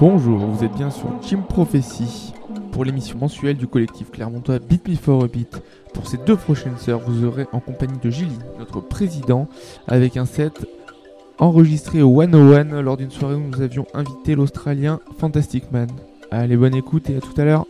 Bonjour, vous êtes bien sur Team Prophecy pour l'émission mensuelle du collectif Clermontois Beat Me for a Beat. Pour ces deux prochaines heures, vous aurez en compagnie de Gilly, notre président, avec un set enregistré au 101 lors d'une soirée où nous avions invité l'Australien Fantastic Man. Allez, bonne écoute et à tout à l'heure.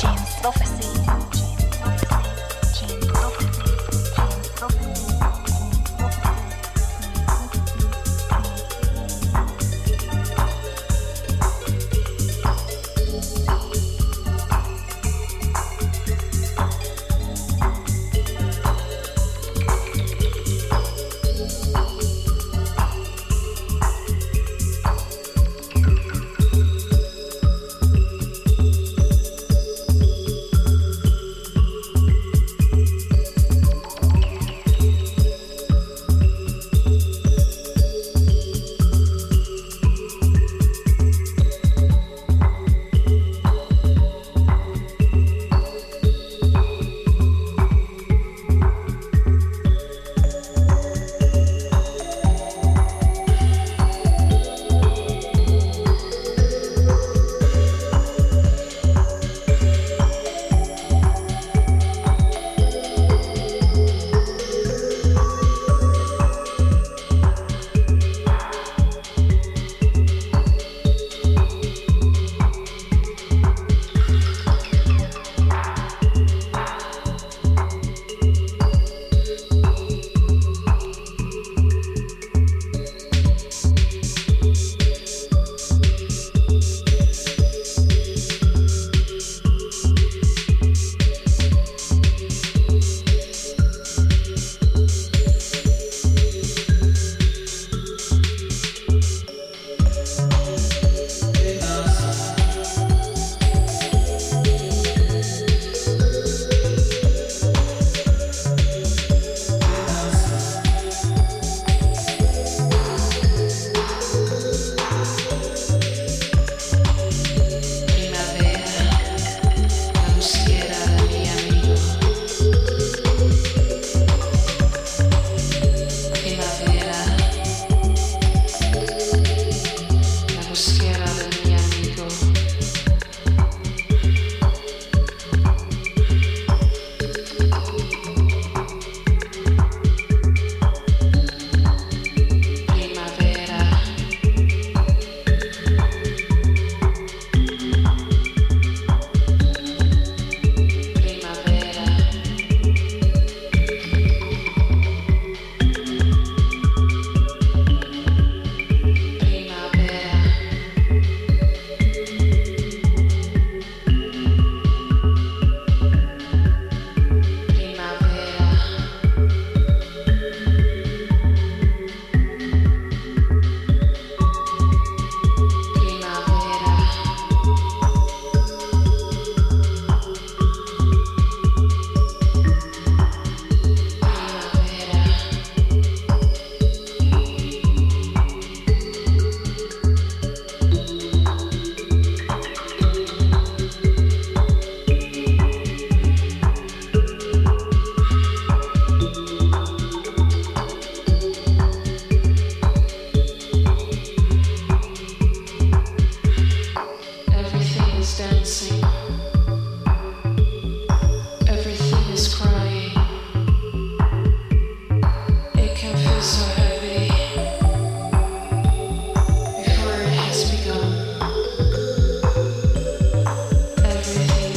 James Prophecy.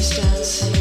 Distance.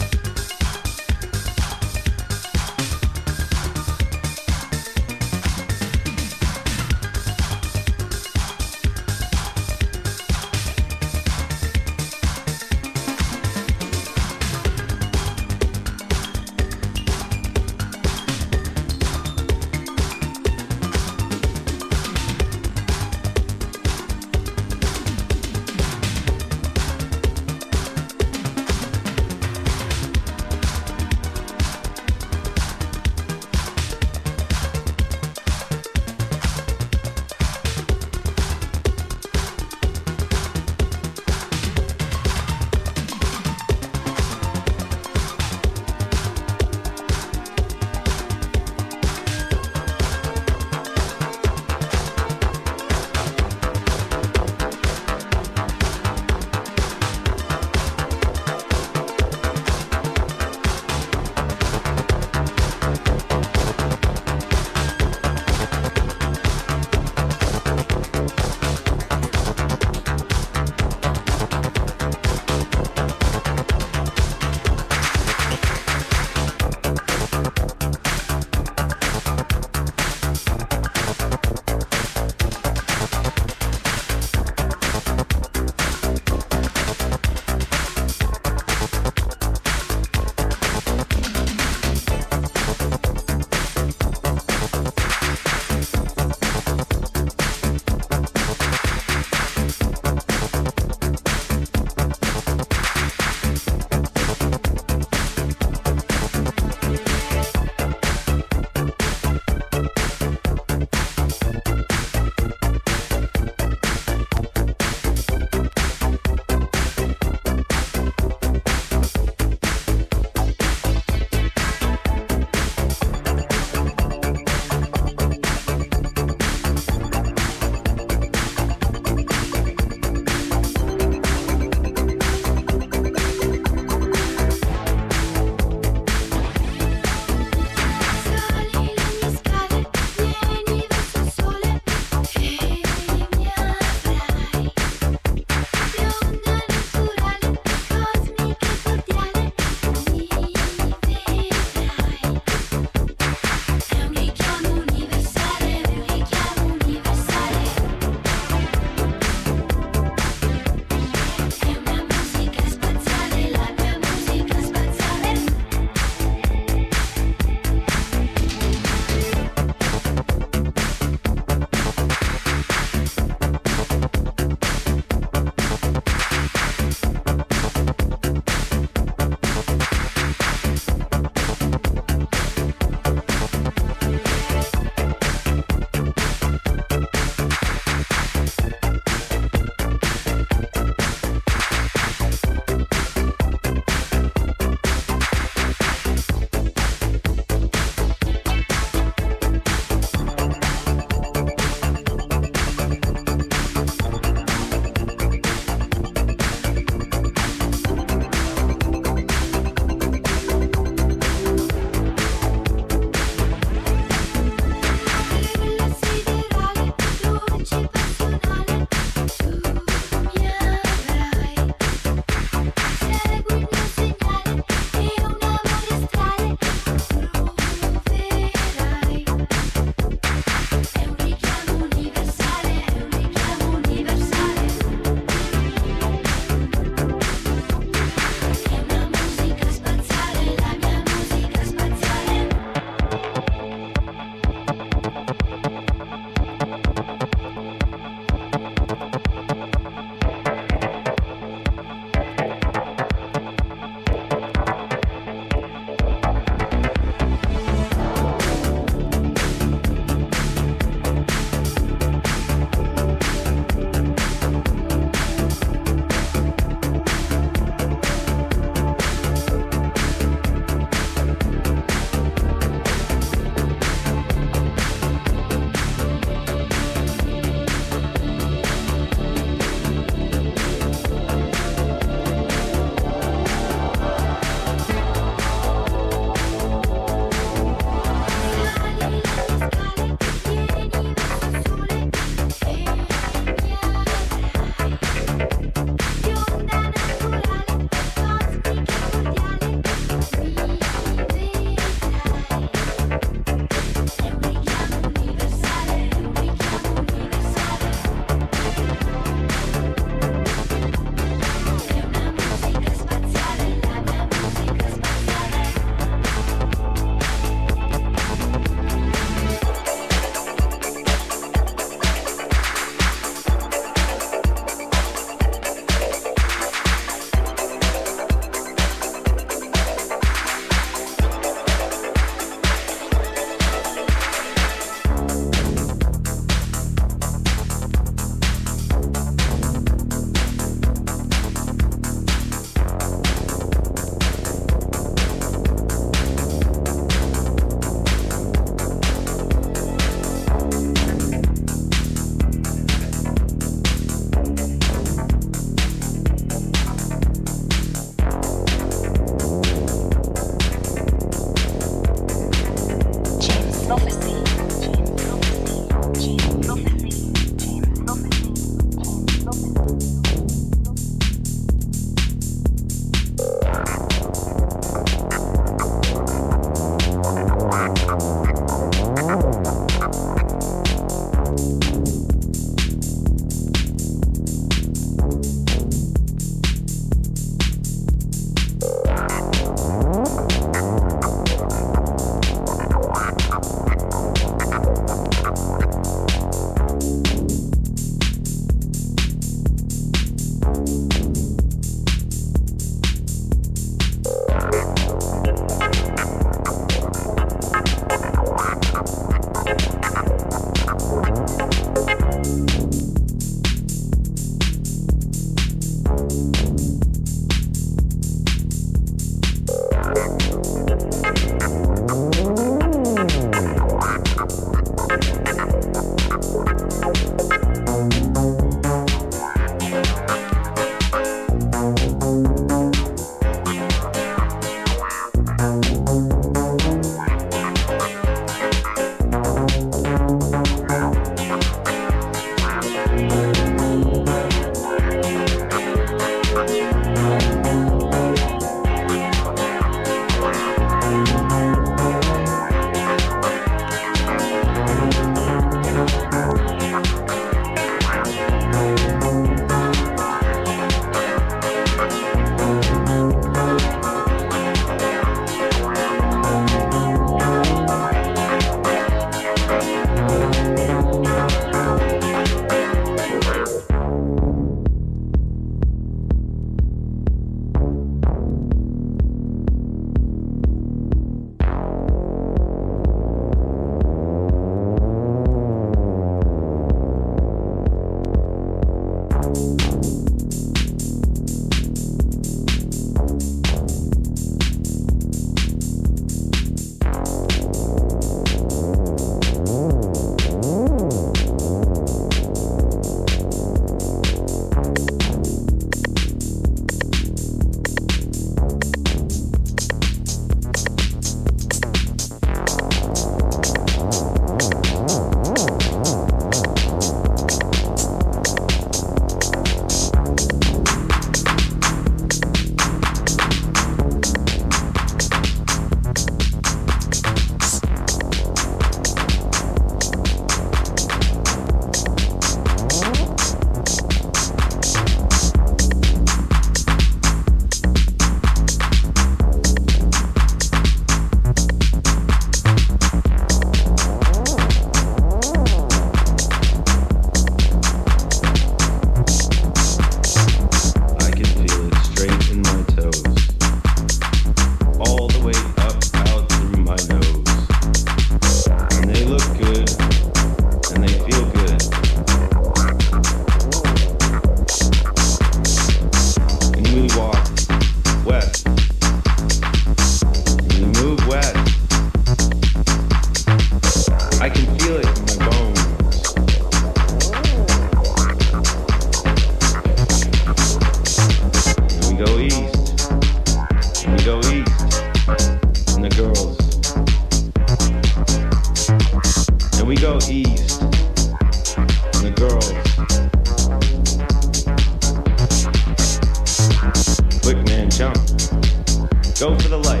Go for the light.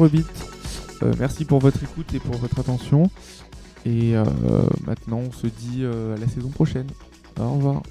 A Beat. Euh, merci pour votre écoute et pour votre attention. Et euh, maintenant, on se dit euh, à la saison prochaine. Au revoir.